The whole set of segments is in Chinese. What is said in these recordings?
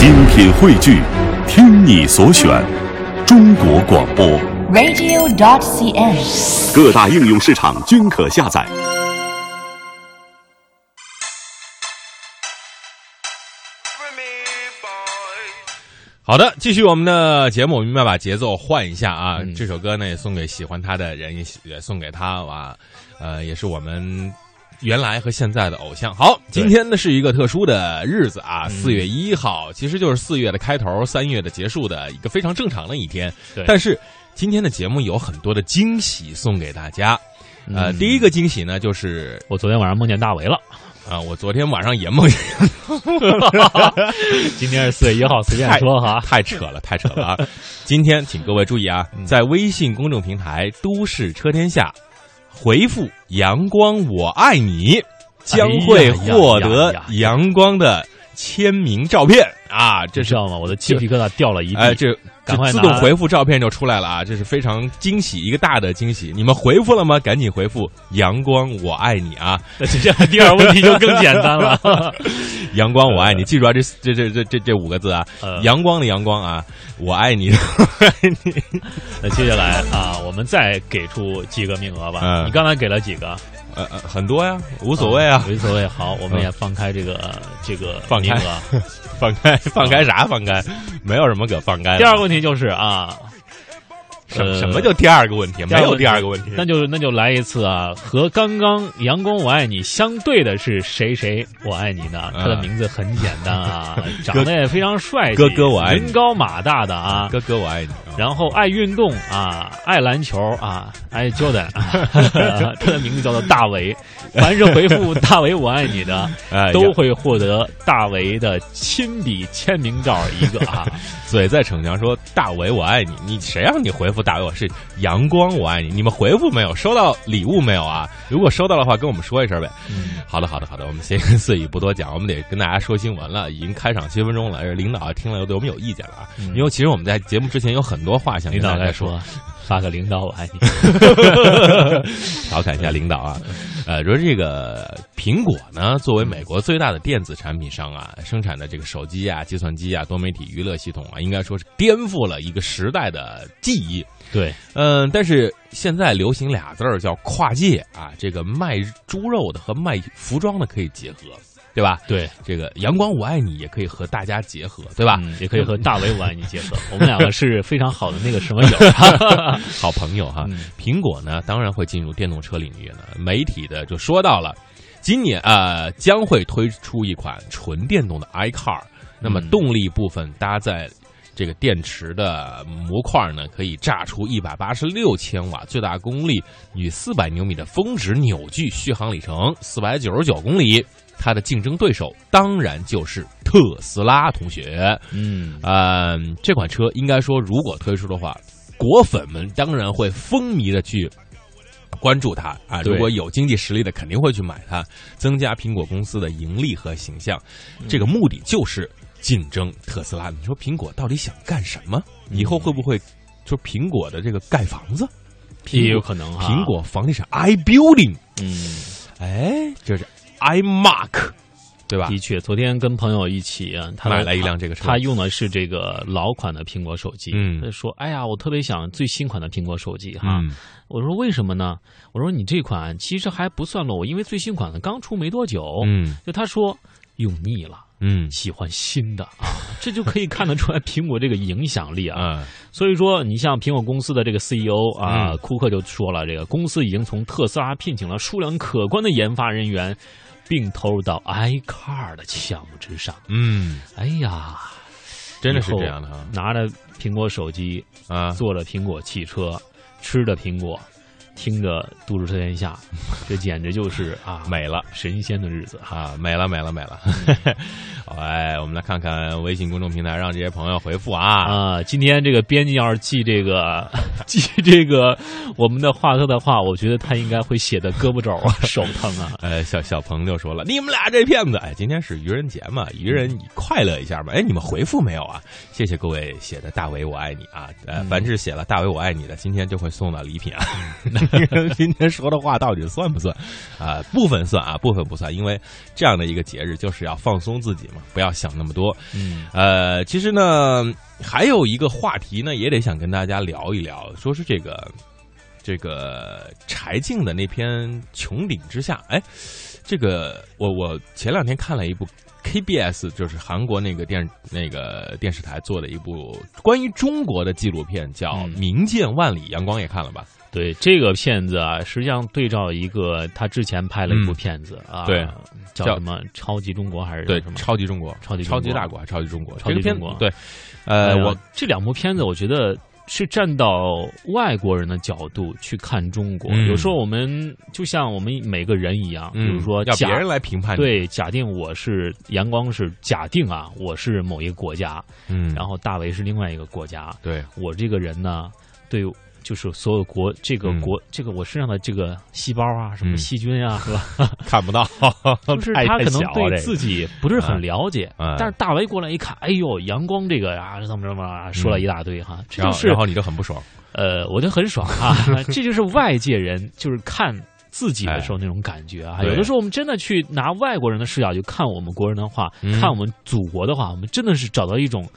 精品汇聚，听你所选，中国广播。radio.dot.cn，。各大应用市场均可下载。好的，继续我们的节目，我们要把节奏换一下啊！嗯这首歌呢也送给喜欢他的人，也也送给他啊，呃，也是我们原来和现在的偶像。好，今天呢是一个特殊的日子啊，嗯四月一号，其实就是四月的开头，三月的结束的一个非常正常的一天。对但是今天的节目有很多的惊喜送给大家。呃，嗯第一个惊喜呢就是我昨天晚上梦见大为了，啊、我昨天晚上也梦见。今天是四月一号，随便说哈。太扯了，太扯了啊！今天请各位注意啊，嗯在微信公众平台“都市车天下”回复“阳光我爱你”，将会获得阳光的签名照片啊！这知道吗？我的鸡皮疙瘩掉了一地。哎，这赶快这自动回复照片就出来了啊！这是非常惊喜，一个大的惊喜。你们回复了吗？赶紧回复“阳光我爱你”啊！这这第二问题就更简单了。阳光我爱你，记住啊，这这这这这这五个字啊，呃阳光的阳光啊，我爱你，我爱你。那接下来啊，我们再给出几个名额吧。嗯你刚才给了几个？呃呃，很多呀，无所谓啊，无所谓。好，我们也放开这个这个放开名额。放开放开啥放开，没有什么可放开的。第二个问题就是啊，什呃什么叫第二个问题？没有第二个问题第二个问题。那就那就来一次啊，和刚刚“阳光我爱你”相对的是谁谁我爱你呢？他的名字很简单啊，长得也非常帅气，哥哥我爱你人高马大的啊，哥哥我爱你。然后爱运动啊，爱篮球啊，爱 Jordan，啊 他的名字叫做大为。凡是回复“大为我爱你”的，哎，都会获得大为的亲笔签名照一个啊。嘴在逞强说大为我爱你，你谁让你回复大为我是阳光我爱你？你们回复没有？收到礼物没有啊？如果收到的话，跟我们说一声呗。好的，好的，好的，我们闲言碎语不多讲，我们得跟大家说新闻了。已经开场七分钟了，而领导听了又对我们有意见了啊。因为其实我们在节目之前有很多话想领导来跟大家说说，，发个领导我爱你。调侃一下领导啊，呃，说这个苹果呢，作为美国最大的电子产品商啊，生产的这个手机啊、计算机啊、多媒体娱乐系统啊，应该说是颠覆了一个时代的记忆。对，嗯，但是现在流行俩字儿叫跨界啊，这个卖猪肉的和卖服装的可以结合，对吧？对，这个阳光我爱你也可以和大家结合，对吧？嗯，也可以和大伟我爱你结合。我们两个是非常好的那个什么友。好朋友哈。嗯苹果呢，当然会进入电动车领域了。媒体的就说到了，今年呃将会推出一款纯电动的 iCar，那么嗯动力部分搭载。这个电池的模块呢，可以炸出一百八十六千瓦最大功率与四百牛米的峰值扭矩，续航里程四百九十九公里。它的竞争对手当然就是特斯拉同学。嗯，嗯，这款车应该说，如果推出的话，果粉们当然会风靡的去关注它啊。如果有经济实力的，肯定会去买它，增加苹果公司的盈利和形象。这个目的就是竞争特斯拉。你说苹果到底想干什么？以后会不会就苹果的这个盖房子？也有可能哈。苹，果房地产 i building，嗯，哎，就是 iMark，对吧的？确，昨天跟朋友一起啊，他买了一辆这个车他用的是这个老款的苹果手机。嗯他说：“哎呀，我特别想最新款的苹果手机哈。嗯我说：“为什么呢？”我说：“你这款其实还不算 low，因为最新款的刚出没多久。嗯就他说用腻了。嗯喜欢新的啊，这就可以看得出来苹果这个影响力啊。啊所以说，你像苹果公司的这个 CEO 啊，嗯库克就说了，这个公司已经从特斯拉聘请了数量可观的研发人员，并投入到 iCar 的项目之上。嗯，哎呀，真的是这样的哈拿着苹果手机，啊。坐着苹果汽车，吃着苹果，听着《都市车天下》，这简直就是啊美了神仙的日子哈。啊，美了美了美了。好，哎，我们来看看微信公众平台，让这些朋友回复啊。啊，今天这个编辑要是记这个 记这个我们的话特的话，我觉得他应该会写的胳膊肘啊、手疼啊。呃，小小鹏就说了，你们俩这骗子！哎，今天是愚人节嘛，愚人快乐一下嘛。哎，你们回复没有啊？谢谢各位写的大伟我爱你啊。呃，凡是写了大伟我爱你的，今天就会送到礼品啊。今天说的话到底算不算？啊，部分算啊，部分不算，因为这样的一个节日就是要放松自己嘛，不要想那么多。嗯，呃，其实呢，还有一个话题呢，也得想跟大家聊一聊，说是这个这个柴静的那篇《穹顶之下》。哎，这个我我前两天看了一部 KBS，就是韩国那个电那个电视台做的一部关于中国的纪录片，叫《嗯明见万里》，阳光也看了吧？对这个片子啊，实际上对照一个他之前拍了一部片子啊，嗯对，叫叫什么《超级中国》还是对什，么？超级中国，超级超级大国还是超级中国？超级这个片中国对，呃，我这两部片子，我觉得是站到外国人的角度去看中国。嗯有时候我们就像我们每个人一样，比如说要别人来评判，对，假定我是阳光是假定啊，我是某一个国家，嗯，然后大为是另外一个国家，对，我这个人呢，对。就是所有国这个嗯。国、这个我身上的这个细胞啊，什么嗯。细菌啊，是吧？看不到，就是他可能对自己不是很了解，嗯。但是大为过来一看，哎呦，阳光这个啊，怎么怎么啊说了一大堆哈，这就是然后然后你就很不爽，呃，我就很爽啊，这就是外界人就是看。自己的时候那种感觉啊，哎有的时候我们真的去拿外国人的视角去看我们国人的话，嗯。看我们祖国的话，我们真的是找到一种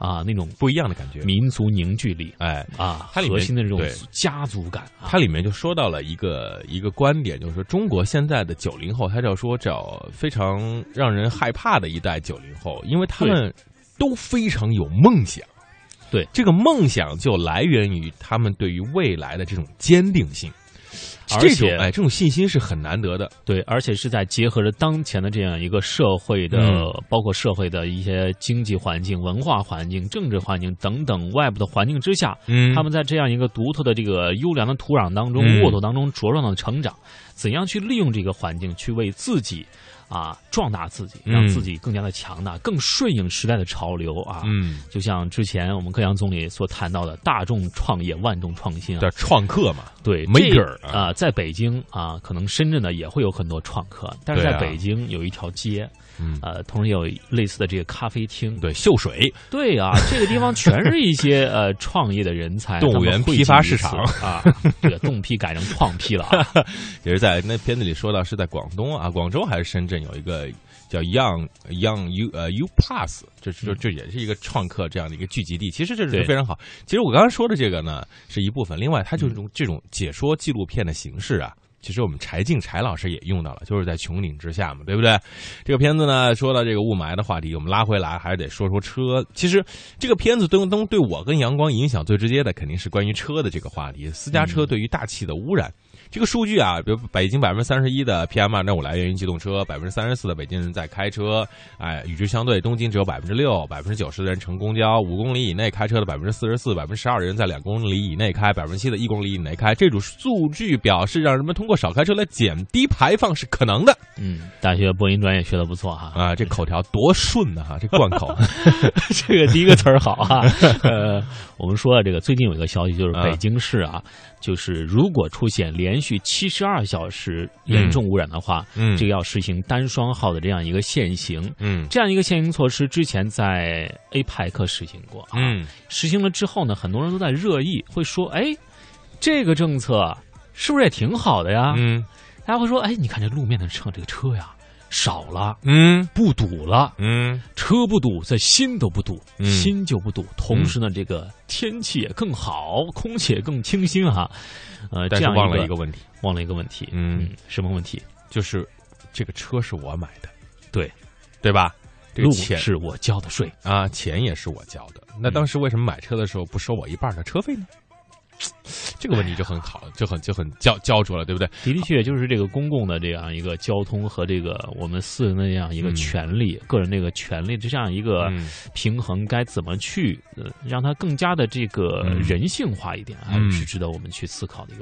啊那种不一样的感觉。民族凝聚力哎，啊，它里面核心的这种家族感啊。它里面就说到了一个一个观点，就是说中国现在的九零后，他叫说叫非常让人害怕的一代九零后，因为他们都非常有梦想。对这个梦想就来源于他们对于未来的这种坚定性，而且哎这种信心是很难得的。对，而且是在结合着当前的这样一个社会的，嗯。包括社会的一些经济环境、文化环境、政治环境等等外部的环境之下，嗯。他们在这样一个独特的这个优良的土壤当中、嗯。沃土当中茁壮的成长，怎样去利用这个环境去为自己啊壮大自己，让嗯自己更加的强大，更顺应时代的潮流啊。嗯，就像之前我们克阳总理所谈到的“大众创业，万众创新”啊，叫创客嘛，对 Maker 这啊、在北京啊，可能深圳呢也会有很多创客，但是在北京有一条街，嗯，呃，同时也有类似的这个咖啡厅。对，秀水，对啊，这个地方全是一些呃创业的人才，动物园批发市场啊，这个动批改成创批了啊。也是在那片子里说到是在广东啊，广州还是深圳有一个叫 Young Young U 呃 U Pass，这这这也是一个创客这样的一个聚集地。其实这是非常好。其实我刚刚说的这个呢是一部分，另外它就是这种这种解说纪录片的形式啊。其实我们柴静柴老师也用到了，就是在穹顶之下嘛，对不对？这个片子呢，说到这个雾霾的话题，我们拉回来还是得说说车。其实这个片子对东对我跟阳光影响最直接的，肯定是关于车的这个话题，私家车对于大气的污染。这个数据啊，比如北京百分之三十一的 PM 二点五来源于机动车，百分之三十四的北京人在开车，哎，与之相对，东京只有百分之六，百分之九十的人乘公交，五公里以内开车的百分之四十四，百分之十二的人在两公里以内开，百分之七的一公里以内开。这组数据表示，让人们通过少开车来减低排放是可能的嗯，大学播音专业学的不错哈。啊！这口条多顺呐、哈，这贯口。这个第一个词儿好啊。呃，我们说啊，这个最近有一个消息，就是啊北京市啊，就是如果出现连续七十二小时严重污染的话，嗯这个要实行单双号的这样一个限行。嗯。这样一个限行措施之前在 APEC 实行过啊，嗯。实行了之后呢，很多人都在热议，会说，哎，这个政策是不是也挺好的呀？嗯。大家会说，哎，你看这路面的车，这个车呀少了，嗯不堵了。嗯车不堵，这心都不堵，嗯心就不堵。同时呢，这个天气也更好，空气也更清新哈。呃，这样但是忘了一一个问题，忘了一个问题，嗯什么问题？就是这个车是我买的，对对吧？这个路钱是我交的税，啊，钱也是我交的。那当时为什么买车的时候不收我一半的车费呢？这个问题就很好，就很就很焦焦灼了，对不对？的的确确就是这个公共的这样一个交通和这个我们私人的这样一个嗯权利、个人这个权利这样一个嗯平衡，该怎么去呃让它更加的这个嗯人性化一点，还嗯是值得我们去思考的一个。